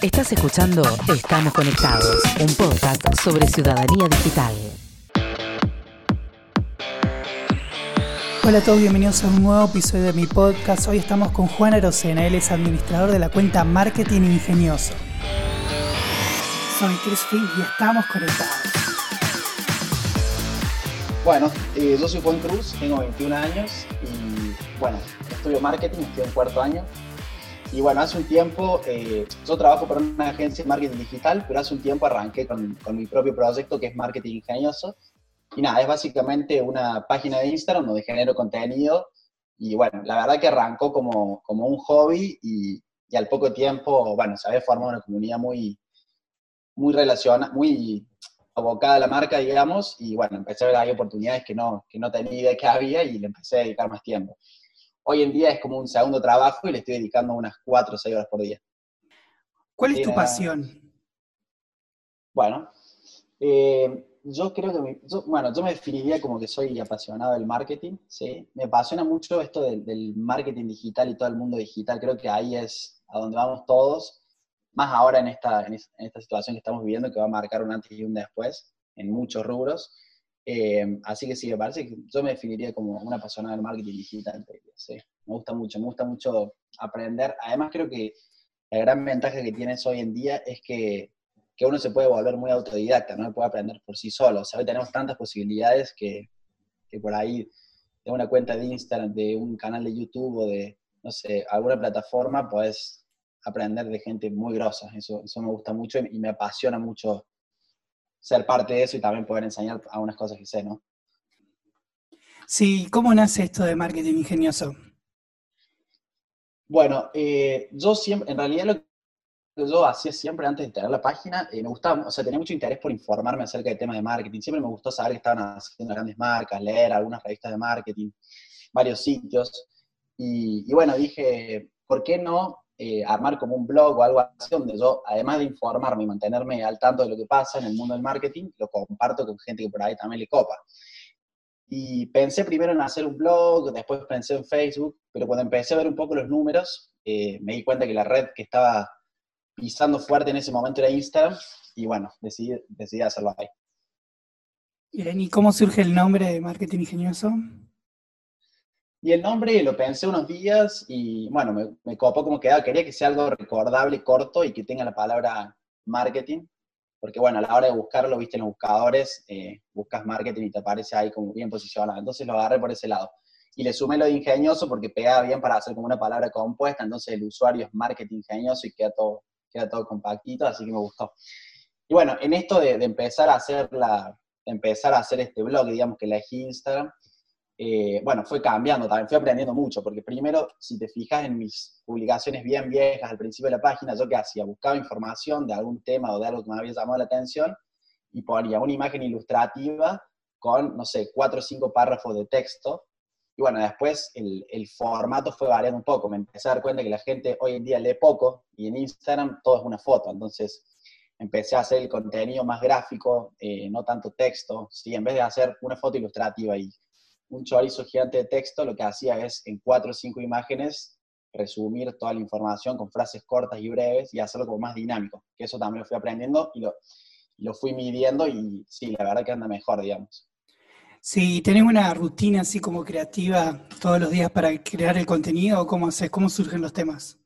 Estás escuchando Estamos Conectados, un podcast sobre ciudadanía digital. Hola a todos, bienvenidos a un nuevo episodio de mi podcast. Hoy estamos con Juan Arocena, él es administrador de la cuenta Marketing Ingenioso. Soy Chris Fink y estamos conectados. Bueno, eh, yo soy Juan Cruz, tengo 21 años y bueno, estudio marketing, estoy en cuarto año. Y bueno, hace un tiempo, eh, yo trabajo para una agencia de marketing digital, pero hace un tiempo arranqué con, con, mi propio proyecto que es Marketing Ingenioso. Y nada, es básicamente una página de Instagram donde genero contenido. Y bueno, la verdad que arrancó como, como un hobby y, y al poco tiempo, bueno, se había formado una comunidad muy, muy relacionada, muy abocada a la marca, digamos. Y bueno, empecé a ver ahí oportunidades que no, que no tenía idea que había y le empecé a dedicar más tiempo hoy en día es como un segundo trabajo y le estoy dedicando unas 4 o 6 horas por día. ¿Cuál es tu pasión? Bueno, eh, yo creo que, bueno, yo me definiría como que soy apasionado del marketing, ¿sí? Me apasiona mucho esto del, marketing digital y todo el mundo digital, creo que ahí es a donde vamos todos, más ahora en esta, en esta situación que estamos viviendo que va a marcar un antes y un después en muchos rubros. Eh, así que sí, me parece que yo me definiría como una apasionada del marketing digital. Sí, me gusta mucho, me gusta mucho aprender. Además, creo que la gran ventaja que tienes hoy en día es que, que uno se puede volver muy autodidacta, ¿no? Puede aprender por sí solo. O sea, hoy tenemos tantas posibilidades que, que por ahí de una cuenta de Instagram, de un canal de YouTube o de, no sé, alguna plataforma, puedes aprender de gente muy grosa. Eso, eso me gusta mucho y me apasiona mucho ser parte de eso y también poder enseñar algunas cosas que sé, ¿no? Sí, ¿cómo nace esto de marketing ingenioso? Bueno, eh, yo siempre, en realidad lo que yo hacía siempre antes de tener la página, eh, me gustaba, o sea, tenía mucho interés por informarme acerca del tema de marketing. Siempre me gustó saber que estaban haciendo grandes marcas, leer algunas revistas de marketing, varios sitios. Y, y bueno, dije, ¿por qué no eh, armar como un blog o algo así, donde yo, además de informarme y mantenerme al tanto de lo que pasa en el mundo del marketing, lo comparto con gente que por ahí también le copa. Y pensé primero en hacer un blog, después pensé en Facebook, pero cuando empecé a ver un poco los números, eh, me di cuenta que la red que estaba pisando fuerte en ese momento era Instagram, y bueno, decidí, decidí hacerlo ahí. Bien, ¿y cómo surge el nombre de Marketing Ingenioso? Y el nombre lo pensé unos días y bueno, me, me copó como quedaba. Quería que sea algo recordable, corto y que tenga la palabra marketing. Porque bueno, a la hora de buscarlo, viste en los buscadores, eh, buscas marketing y te aparece ahí como bien posicionado. Entonces lo agarré por ese lado. Y le sumé lo de ingenioso porque pegaba bien para hacer como una palabra compuesta. Entonces el usuario es marketing ingenioso y queda todo, queda todo compactito, así que me gustó. Y bueno, en esto de, de empezar a hacer la, de empezar a hacer este blog, digamos que elegí Instagram, eh, bueno, fue cambiando también, fui aprendiendo mucho, porque primero, si te fijas en mis publicaciones bien viejas al principio de la página, yo qué hacía, buscaba información de algún tema o de algo que me había llamado la atención y ponía una imagen ilustrativa con, no sé, cuatro o cinco párrafos de texto. Y bueno, después el, el, formato fue variando un poco. Me empecé a dar cuenta que la gente hoy en día lee poco y en Instagram todo es una foto. Entonces empecé a hacer el contenido más gráfico, eh, no tanto texto. Sí, en vez de hacer una foto ilustrativa y un chorizo gigante de texto, lo que hacía es en cuatro o cinco imágenes resumir toda la información con frases cortas y breves y hacerlo como más dinámico, que eso también lo fui aprendiendo y lo, lo fui midiendo y sí, la verdad que anda mejor, digamos. Sí, ¿tenés una rutina así como creativa todos los días para crear el contenido o cómo haces? ¿Cómo surgen los temas?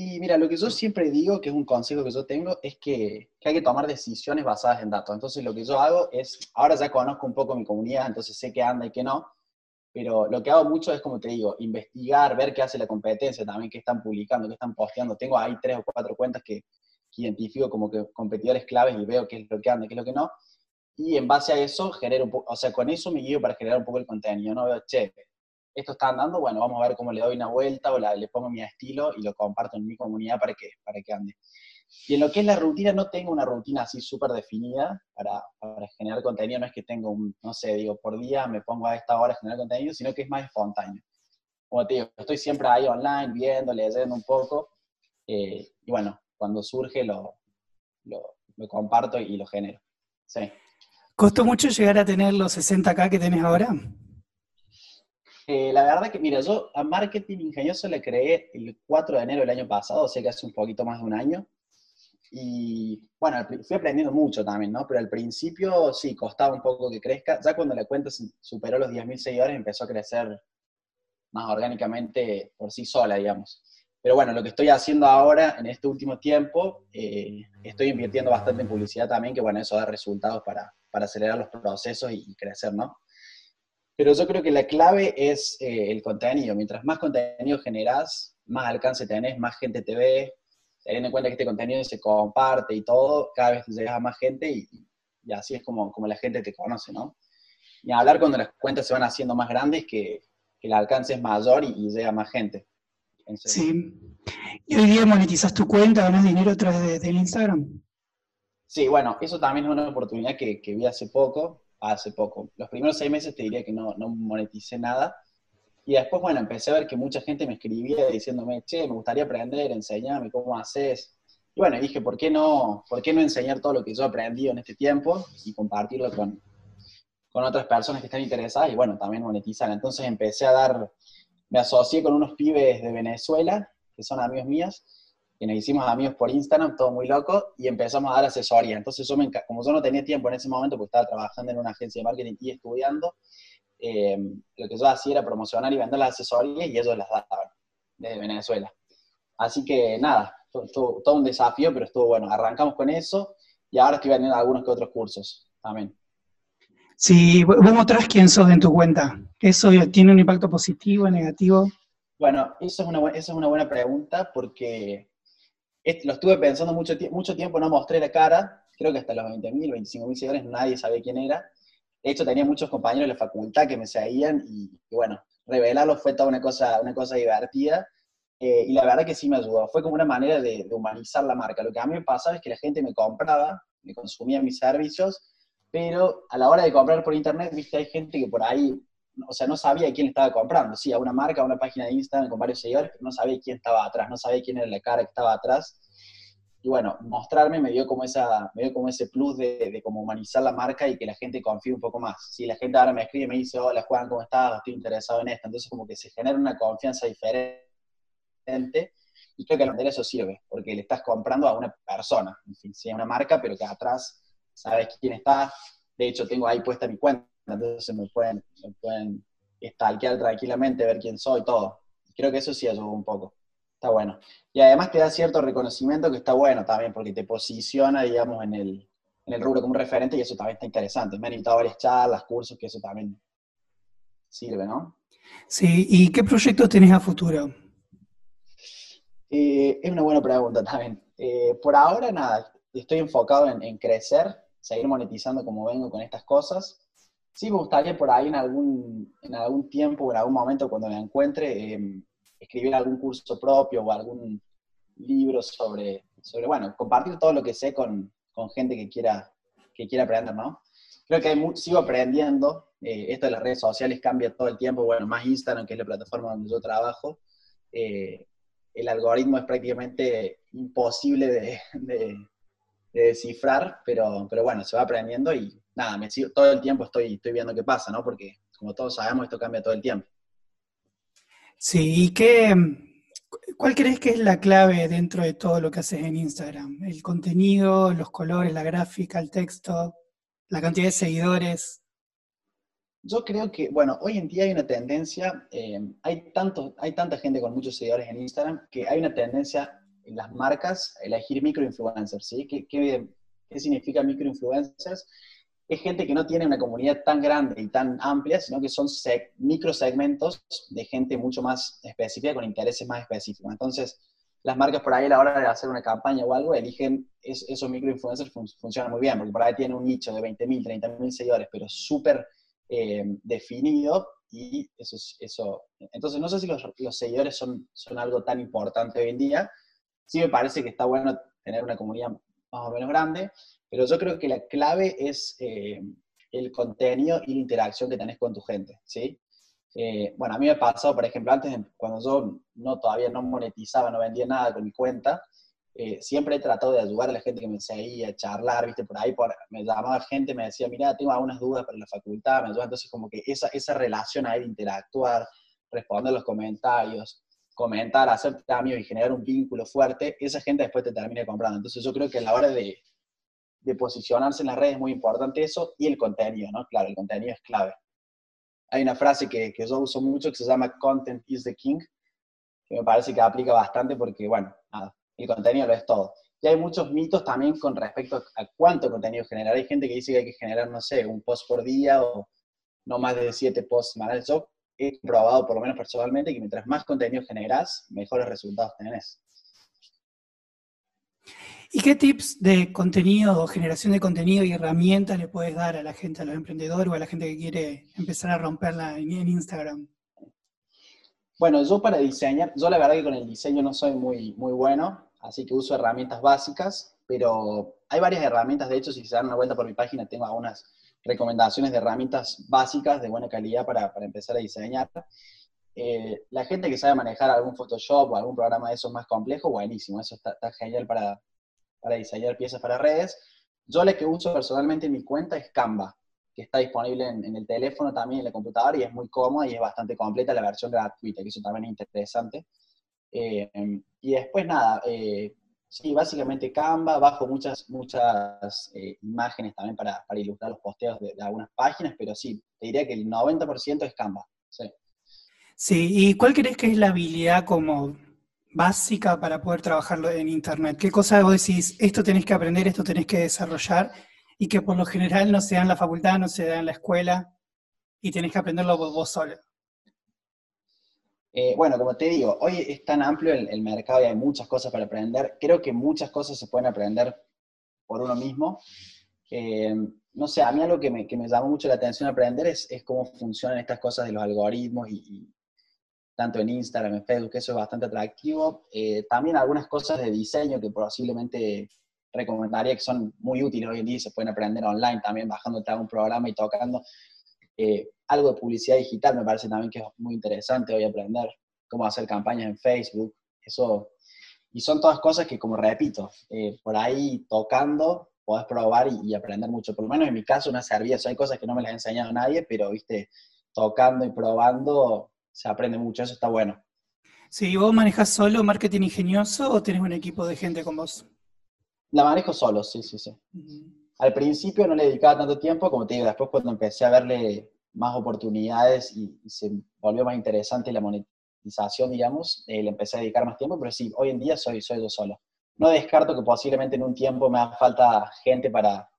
Y mira, lo que yo siempre digo, que es un consejo que yo tengo, es que, que, hay que tomar decisiones basadas en datos. Entonces lo que yo hago es, ahora ya conozco un poco mi comunidad, entonces sé qué anda y qué no, pero lo que hago mucho es, como te digo, investigar, ver qué hace la competencia también, qué están publicando, qué están posteando. Tengo ahí tres o cuatro cuentas que, que identifico como que competidores claves y veo qué es lo que anda y qué es lo que no. Y en base a eso genero un poco, o sea, con eso me guío para generar un poco el contenido. No veo, che, esto está andando, bueno, vamos a ver cómo le doy una vuelta o le pongo mi estilo y lo comparto en mi comunidad para que, para que ande. Y en lo que es la rutina, no tengo una rutina así súper definida para, para, generar contenido, no es que tengo un, no sé, digo, por día me pongo a esta hora a generar contenido, sino que es más espontáneo. Como te digo, estoy siempre ahí online, viendo, leyendo un poco, eh, y bueno, cuando surge lo, lo, lo comparto y lo genero. Sí. ¿Costó mucho llegar a tener los 60K que tenés ahora? La verdad que, mira, yo a Marketing Ingenioso le creé el 4 de enero del año pasado, o sea que hace un poquito más de un año. Y bueno, fui aprendiendo mucho también, ¿no? Pero al principio sí, costaba un poco que crezca. Ya cuando la cuenta superó los 10.000 seguidores, empezó a crecer más orgánicamente por sí sola, digamos. Pero bueno, lo que estoy haciendo ahora, en este último tiempo, eh, estoy invirtiendo bastante en publicidad también, que bueno, eso da resultados para, para acelerar los procesos y, crecer, ¿no? Pero yo creo que la clave es eh, el contenido. Mientras más contenido generas, más alcance tenés, más gente te ve, teniendo en cuenta que este contenido se comparte y todo, cada vez llegas a más gente y, y, así es como, como la gente te conoce, ¿no? Y hablar cuando las cuentas se van haciendo más grandes, que, que el alcance es mayor y, y llega más gente. sí. ¿Y hoy día monetizas tu cuenta, ganas dinero a través del Instagram? Sí, bueno, eso también es una oportunidad que, que, vi hace poco, hace poco. Los primeros seis meses te diría que no, no moneticé nada, y después, bueno, empecé a ver que mucha gente me escribía diciéndome, che, me gustaría aprender, enseñarme cómo haces. Y bueno, dije, ¿por qué, no, ¿por qué no enseñar todo lo que yo he aprendido en este tiempo y compartirlo con, con otras personas que están interesadas y bueno, también monetizar? Entonces empecé a dar, me asocié con unos pibes de Venezuela, que son amigos míos, y nos hicimos amigos por Instagram, todo muy loco, y empezamos a dar asesoría. Entonces yo me, como yo no tenía tiempo en ese momento, porque estaba trabajando en una agencia de marketing y estudiando, eh, lo que yo hacía era promocionar y vender las asesorías y ellos las daban desde Venezuela. Así que nada, todo, todo un desafío, pero estuvo bueno. Arrancamos con eso y ahora estoy vendiendo algunos que otros cursos también. Sí, vos mostrás quién sos en tu cuenta. ¿Eso tiene un impacto positivo, negativo? Bueno, eso es una, es una buena pregunta porque lo estuve pensando mucho, mucho tiempo, no mostré la cara, creo que hasta los 20.000, 25.000 seguidores nadie sabía quién era, de hecho, tenía muchos compañeros de la facultad que me seguían y, bueno, revelarlo fue toda una cosa, una cosa divertida. Eh, y la verdad que sí me ayudó. Fue como una manera de, humanizar la marca. Lo que a mí me pasaba es que la gente me compraba, me consumía mis servicios, pero a la hora de comprar por internet, viste, hay gente que por ahí, o sea, no sabía quién estaba comprando. Sí, a una marca, a una página de Instagram con varios seguidores, pero no sabía quién estaba atrás, no sabía quién era la cara que estaba atrás y bueno, mostrarme me dio como, esa, me dio como ese plus de, de como humanizar la marca y que la gente confíe un poco más. Si la gente ahora me escribe y me dice, hola Juan, ¿cómo estás? Estoy interesado en esto. Entonces como que se genera una confianza diferente y creo que al vender eso sirve, porque le estás comprando a una persona, en fin, sí, a una marca, pero que atrás sabes quién está. De hecho, tengo ahí puesta mi cuenta, entonces me pueden, me pueden stalkear tranquilamente, ver quién soy, todo. Creo que eso sí ayudó un poco. Está bueno. Y además te da cierto reconocimiento que está bueno también, porque te posiciona, digamos, en el, en el rubro como un referente y eso también está interesante. Me han invitado a varias charlas, cursos, que eso también sirve, ¿no? Sí, ¿y qué proyectos tenés a futuro? Eh, es una buena pregunta también. Eh, por ahora, nada, estoy enfocado en, crecer, seguir monetizando como vengo con estas cosas. Sí me gustaría por ahí en algún, en algún tiempo o en algún momento cuando me encuentre, em, escribir algún curso propio o algún libro sobre, sobre bueno, compartir todo lo que sé con, con gente que quiera, que quiera aprender, ¿no? Creo que hay, sigo aprendiendo, eh, esto de las redes sociales cambia todo el tiempo, bueno, más Instagram, que es la plataforma donde yo trabajo, eh, el algoritmo es prácticamente imposible de, de, descifrar, pero, pero bueno, se va aprendiendo y nada, me sigo, todo el tiempo estoy, estoy viendo qué pasa, ¿no? Porque como todos sabemos, esto cambia todo el tiempo. Sí, ¿y qué, cuál crees que es la clave dentro de todo lo que haces en Instagram? ¿El contenido, los colores, la gráfica, el texto, la cantidad de seguidores? Yo creo que, bueno, hoy en día hay una tendencia, eh, hay, tanto, hay tanta gente con muchos seguidores en Instagram que hay una tendencia en las marcas a elegir microinfluencers, ¿sí? ¿Qué, qué, qué significa microinfluencers? Es gente que no tiene una comunidad tan grande y tan amplia, sino que son microsegmentos de gente mucho más específica, con intereses más específicos. Entonces, las marcas por ahí a la hora de hacer una campaña o algo, eligen esos microinfluencers, funcionan muy bien, porque por ahí tienen un nicho de 20.000, 30.000 seguidores, pero súper eh, definido y eso, eso... Entonces, no sé si los, los seguidores son, son algo tan importante hoy en día. Sí me parece que está bueno tener una comunidad más o menos grande, pero yo creo que la clave es eh, el contenido y la interacción que tenés con tu gente, ¿sí? Eh, bueno, a mí me pasado, por ejemplo, antes, cuando yo no, todavía no monetizaba, no vendía nada con mi cuenta, eh, siempre he tratado de ayudar a la gente que me seguía, charlar, viste, por ahí por, me llamaba gente, me decía, mira, tengo algunas dudas para la facultad, me ayuda, entonces como que esa, esa relación ahí de interactuar, responder los comentarios, comentar, hacer cambios y generar un vínculo fuerte, esa gente después te termina comprando. Entonces yo creo que a la hora de, de posicionarse en las redes es muy importante eso y el contenido, ¿no? Claro, el contenido es clave. Hay una frase que, que yo uso mucho que se llama Content is the King, que me parece que aplica bastante porque, bueno, nada, el contenido lo es todo. Y hay muchos mitos también con respecto a cuánto contenido generar. Hay gente que dice que hay que generar, no sé, un post por día o no más de siete posts semanales. Yo he probado, por lo menos personalmente, que mientras más contenido generas, mejores resultados tenés. ¿Y qué tips de contenido o generación de contenido y herramientas le puedes dar a la gente, a los emprendedores o a la gente que quiere empezar a romperla en, Instagram? Bueno, yo para diseñar, yo la verdad que con el diseño no soy muy, muy bueno, así que uso herramientas básicas, pero hay varias herramientas, de hecho, si se dan una vuelta por mi página, tengo algunas recomendaciones de herramientas básicas de buena calidad para, para empezar a diseñar. Eh, la gente que sabe manejar algún Photoshop o algún programa de esos más complejo, buenísimo, eso está genial para, para diseñar piezas para redes. Yo la que uso personalmente en mi cuenta es Canva, que está disponible en, el teléfono también en la computadora y es muy cómoda y es bastante completa la versión gratuita, que eso también es interesante. Eh, y después nada, eh, sí, básicamente Canva, bajo muchas, muchas eh, imágenes también para, ilustrar los posteos de, algunas páginas, pero sí, te diría que el 90% es Canva. Sí. sí, ¿y cuál crees que es la habilidad como básica para poder trabajarlo en Internet? ¿Qué cosas vos decís, esto tenés que aprender, esto tenés que desarrollar y que por lo general no se da en la facultad, no se da en la escuela y tenés que aprenderlo vos, solo? Eh, bueno, como te digo, hoy es tan amplio el, mercado y hay muchas cosas para aprender. Creo que muchas cosas se pueden aprender por uno mismo. Eh, no sé, a mí algo que me, que me llamó mucho la atención aprender es, es, cómo funcionan estas cosas de los algoritmos y, tanto en Instagram, en Facebook, eso es bastante atractivo. Eh, también algunas cosas de diseño que posiblemente recomendaría que son muy útiles hoy en día y se pueden aprender online también bajándote a un programa y tocando. Eh, algo de publicidad digital me parece también que es muy interesante hoy aprender, cómo hacer campañas en Facebook, eso. Y son todas cosas que, como repito, eh, por ahí tocando podés probar y, aprender mucho. Por lo menos en mi caso, una servida, hay cosas que no me las ha enseñado nadie, pero, viste, tocando y probando se aprende mucho, eso está bueno. Sí, ¿vos manejas solo marketing ingenioso o tenés un equipo de gente con vos? La manejo solo, sí, sí, sí. Al principio no le dedicaba tanto tiempo, como te digo, después cuando empecé a verle más oportunidades y, se volvió más interesante la monetización, digamos, eh, le empecé a dedicar más tiempo, pero sí, hoy en día soy, soy yo solo. No descarto que posiblemente en un tiempo me haga falta gente para,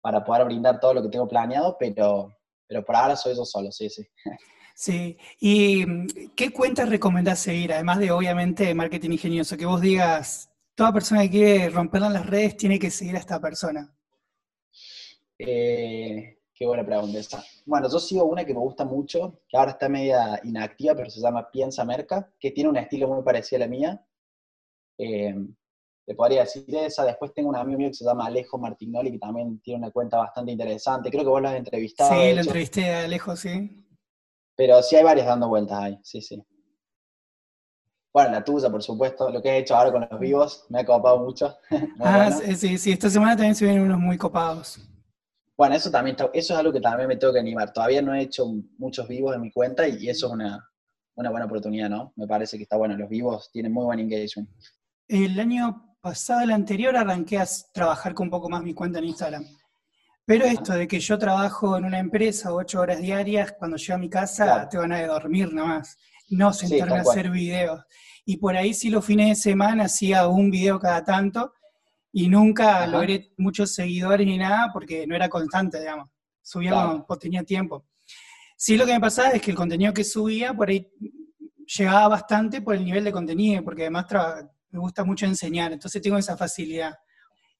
para poder brindar todo lo que tengo planeado, pero, pero por ahora soy yo solo, sí, sí. Sí, ¿y mm, qué cuentas recomendás seguir? Además de, obviamente, marketing ingenioso, que vos digas, toda persona que quiere romperla en las redes tiene que seguir a esta persona. Eh, qué buena pregunta esa. Bueno, yo sigo una que me gusta mucho, que ahora está media inactiva, pero se llama Piensa Merca, que tiene un estilo muy parecido a la mía. Eh, te podría decir esa. Después tengo un amigo mío que se llama Alejo Martignoli, que también tiene una cuenta bastante interesante. Creo que vos lo has entrevistado. Sí, lo entrevisté a Alejo, sí. Pero sí hay varias dando vueltas ahí, sí, sí. Bueno, la tuya, por supuesto, lo que he hecho ahora con los vivos, me ha copado mucho. ah, sí, sí, esta semana también se vienen unos muy copados. Bueno, eso también eso es algo que también me tengo que animar. Todavía no he hecho muchos vivos en mi cuenta y eso es una, una buena oportunidad, ¿no? Me parece que está bueno. Los vivos tienen muy buen engagement. El año pasado, el anterior, arranqué a trabajar con un poco más mi cuenta en Instagram. Pero esto de que yo trabajo en una empresa ocho horas diarias, cuando llego a mi casa te van a dormir nomás, no sentarme a hacer videos. Y por ahí sí los fines de semana hacía un video cada tanto y nunca logré muchos seguidores ni nada porque no era constante, digamos. Subía cuando tenía tiempo. Sí lo que me pasaba es que el contenido que subía por ahí llegaba bastante por el nivel de contenido, porque además me gusta mucho enseñar, entonces tengo esa facilidad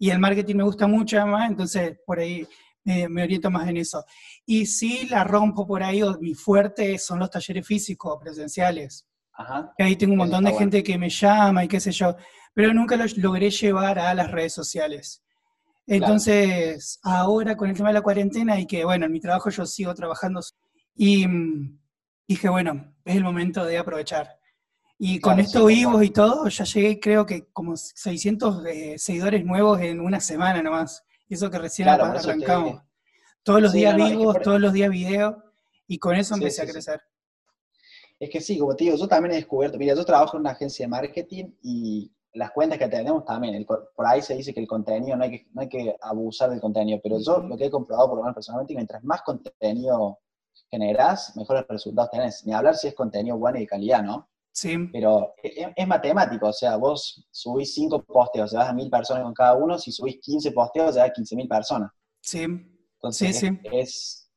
y el marketing me gusta mucho además, entonces por ahí me oriento más en eso. Y sí la rompo por ahí, o mi fuerte son los talleres físicos, presenciales. Ajá. ahí tengo un montón de gente que me llama y qué sé yo, pero nunca lo logré llevar a las redes sociales. Entonces, ahora con el tema de la cuarentena y que, bueno, en mi trabajo yo sigo trabajando y mm, dije, bueno, es el momento de aprovechar. Y con Claro, esto sí, vivos y todo, ya llegué creo que como 600 eh, seguidores nuevos en una semana nomás. Eso que recién Claro, te- arrancamos. Todos los Sí, días no, es que vivos, por- todos los días video, y con eso empecé sí, a crecer. Es que sí, como te digo, yo también he descubierto, mira, yo trabajo en una agencia de marketing y las cuentas que tenemos también, el por ahí se dice que el contenido, no hay que, no hay que abusar del contenido, pero yo lo que he comprobado por lo menos personalmente, mientras más contenido generás, mejores resultados tenés. Ni hablar si es contenido bueno y de calidad, ¿no? Sí, Pero es, es matemático, o sea, vos subís 5 posteos, llevas a 1000 personas con cada uno, si subís 15 posteos, llevas a 15.000 personas. sí, Entonces, Sí, es, sí. es-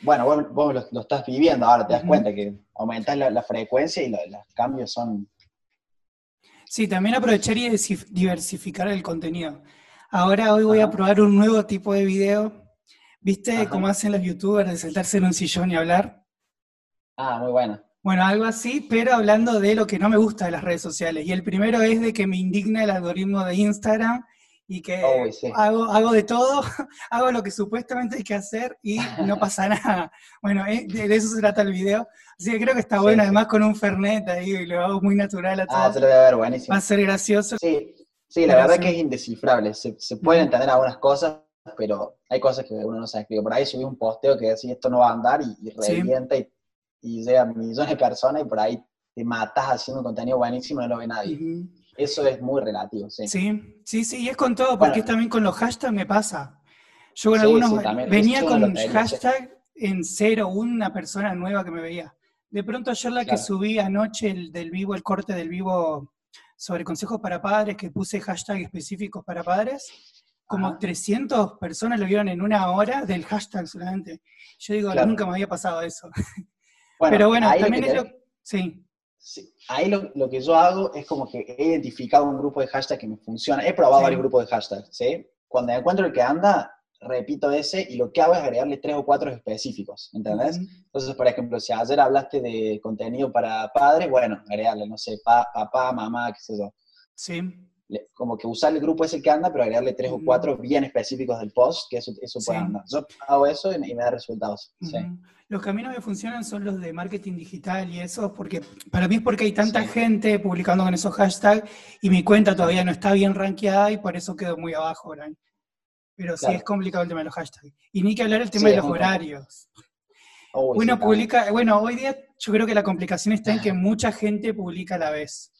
bueno, vos, vos lo, lo estás viviendo ahora, te das cuenta que aumentás la, la frecuencia y lo- los cambios son... sí, también aprovechar y diversificar el contenido. Ahora hoy voy a probar un nuevo tipo de video. ¿Viste Ajá. cómo hacen los youtubers de sentarse en un sillón y hablar? Ah, muy bueno. Bueno, algo así, pero hablando de lo que no me gusta de las redes sociales. Y el primero es de que me indigna el algoritmo de Instagram y que Uy, sí. hago, hago de todo, hago lo que supuestamente hay que hacer y no pasa nada. Bueno, eh, de, eso se trata el video. Así que creo que está bueno, sí. además con un Fernet ahí, y lo hago muy natural a Ah, todo. se lo voy a ver, buenísimo. Va a ser gracioso. Sí, sí, la verdad que es indescifrable. Se, se pueden entender algunas cosas, pero hay cosas que uno no sabe escribir. Por ahí subí un posteo que decía esto no va a andar y, y revienta y, y llega a millones de personas y por ahí te matas haciendo un contenido buenísimo y no lo ve nadie. Eso es muy relativo, sí. Sí, sí, sí, y es con todo, porque Bueno. también con los hashtags me pasa. Yo con Sí, algunos sí, también. venía con lotería, hashtag en cero, una persona nueva que me veía. De pronto ayer la que subí anoche el del vivo, el corte del vivo sobre consejos para padres, que puse hashtag específicos para padres, como Ajá. 300 personas lo vieron en una hora del hashtag solamente. Yo digo, Claro. nunca me había pasado eso. Bueno, Pero bueno, también es lo... Sí, Sí, ahí lo, lo que yo hago es como que he identificado un grupo de hashtags que me funciona. He probado Sí. varios grupos de hashtags, ¿sí? Cuando encuentro el que anda, repito ese y lo que hago es agregarle tres o cuatro específicos, ¿entendés? Entonces, por ejemplo, si ayer hablaste de contenido para padres, bueno, agregarle, no sé, pa- papá, mamá, qué sé yo. sí. Como que usar el grupo ese que anda, pero agregarle tres o cuatro bien específicos del post, que eso, eso puede Sí. andar. Yo hago eso y me, y me da resultados. Sí. Los caminos que funcionan son los de marketing digital y eso, porque para mí es porque hay tanta Sí. gente publicando con esos hashtags y mi cuenta todavía no está bien rankeada y por eso quedo muy abajo, ¿verdad? Pero sí es complicado el tema de los hashtags. Y ni que hablar el tema de los horarios. Sí, Uno publica, bueno, hoy día yo creo que la complicación está en que mucha gente publica a la vez.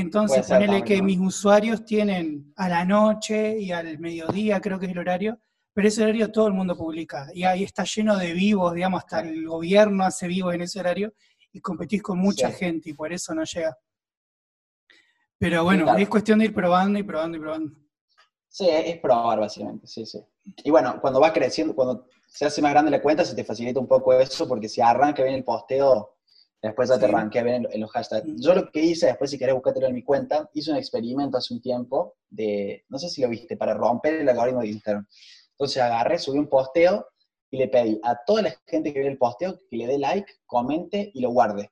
Entonces, ponele que mis usuarios tienen a la noche y al mediodía, creo que es el horario, pero ese horario todo el mundo publica. Y ahí está lleno de vivos, digamos, hasta el gobierno hace vivos en ese horario y competís con mucha Sí. gente y por eso no llega. Pero bueno, claro. es cuestión de ir probando y probando y probando. Sí, es probar básicamente, sí, sí. Y bueno, cuando va creciendo, cuando se hace más grande la cuenta, se te facilita un poco eso, porque si arranca bien el posteo, después ya te Sí. rankea bien en, los hashtags. Yo lo que hice, después si querés buscártelo en mi cuenta, hice un experimento hace un tiempo de, no sé si lo viste, para romper el algoritmo de Instagram. Entonces agarré, subí un posteo y le pedí a toda la gente que ve el posteo que le dé like, comente y lo guarde.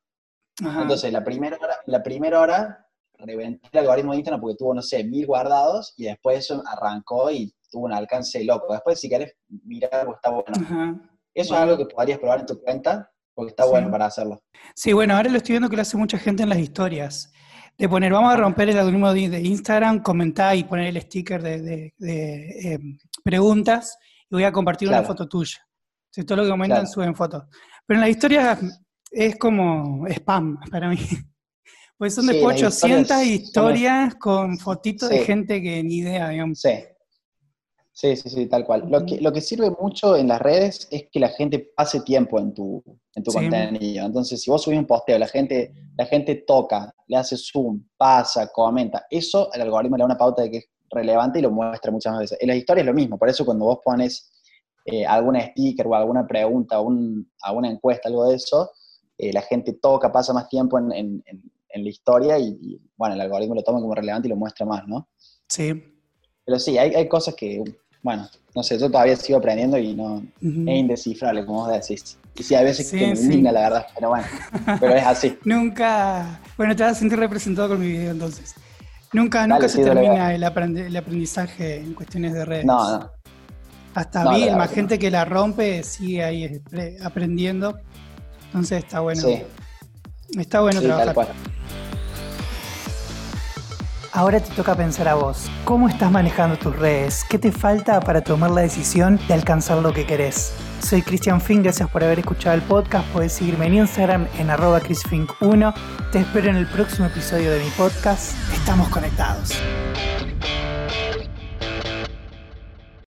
Ajá. Entonces, la primera hora, la primera hora reventé el algoritmo de Instagram porque tuvo, no sé, mil guardados y después eso arrancó y tuvo un alcance loco. Después, si querés mirar está bueno. Ajá. Eso es algo que podrías probar en tu cuenta porque está Sí. bueno para hacerlo. Sí, bueno, ahora lo estoy viendo que lo hace mucha gente en las historias. De poner, vamos a romper el algoritmo de, Instagram, comentar y poner el sticker de, de- de, eh, preguntas y voy a compartir una foto tuya. Si todo lo que comentan Claro. suben fotos. Pero en las historias es como spam para mí. Pues son Sí, después las 800 historias historias con fotitos de gente que ni idea, digamos. Sí. Sí, sí, sí, tal cual. Lo que, lo que sirve mucho en las redes es que la gente pase tiempo en tu, en tu Sí. contenido. Entonces, si vos subís un posteo, la gente, la gente toca, le hace zoom, pasa, comenta, eso el algoritmo le da una pauta de que es relevante y lo muestra muchas veces. En las historias es lo mismo, por eso cuando vos pones eh, algún sticker o alguna pregunta, un, alguna encuesta, algo de eso, eh, la gente toca, pasa más tiempo en, en- en- en la historia y, y, bueno, el algoritmo lo toma como relevante y lo muestra más, ¿no? Sí. Pero sí, hay, hay cosas que, bueno, no sé, yo todavía sigo aprendiendo y no es indescifrable, como vos decís. Y sí, hay veces Sí, que me sí. indigna, la verdad, pero bueno, pero es así. Nunca, bueno, te vas a sentir representado con mi video entonces. Nunca, nunca Dale, se sí, termina el, aprende- el aprendizaje en cuestiones de redes. No, no, Hasta No, Bill, más que gente que la rompe, sigue ahí eh, aprendiendo. Entonces está bueno. sí. Está bueno tal trabajar. cual. Ahora te toca pensar a vos. ¿Cómo estás manejando tus redes? ¿Qué te falta para tomar la decisión de alcanzar lo que querés? Soy Cristian Fink, gracias por haber escuchado el podcast. Puedes seguirme en Instagram en arroba chrisfink1. Te espero en el próximo episodio de mi podcast. Estamos conectados.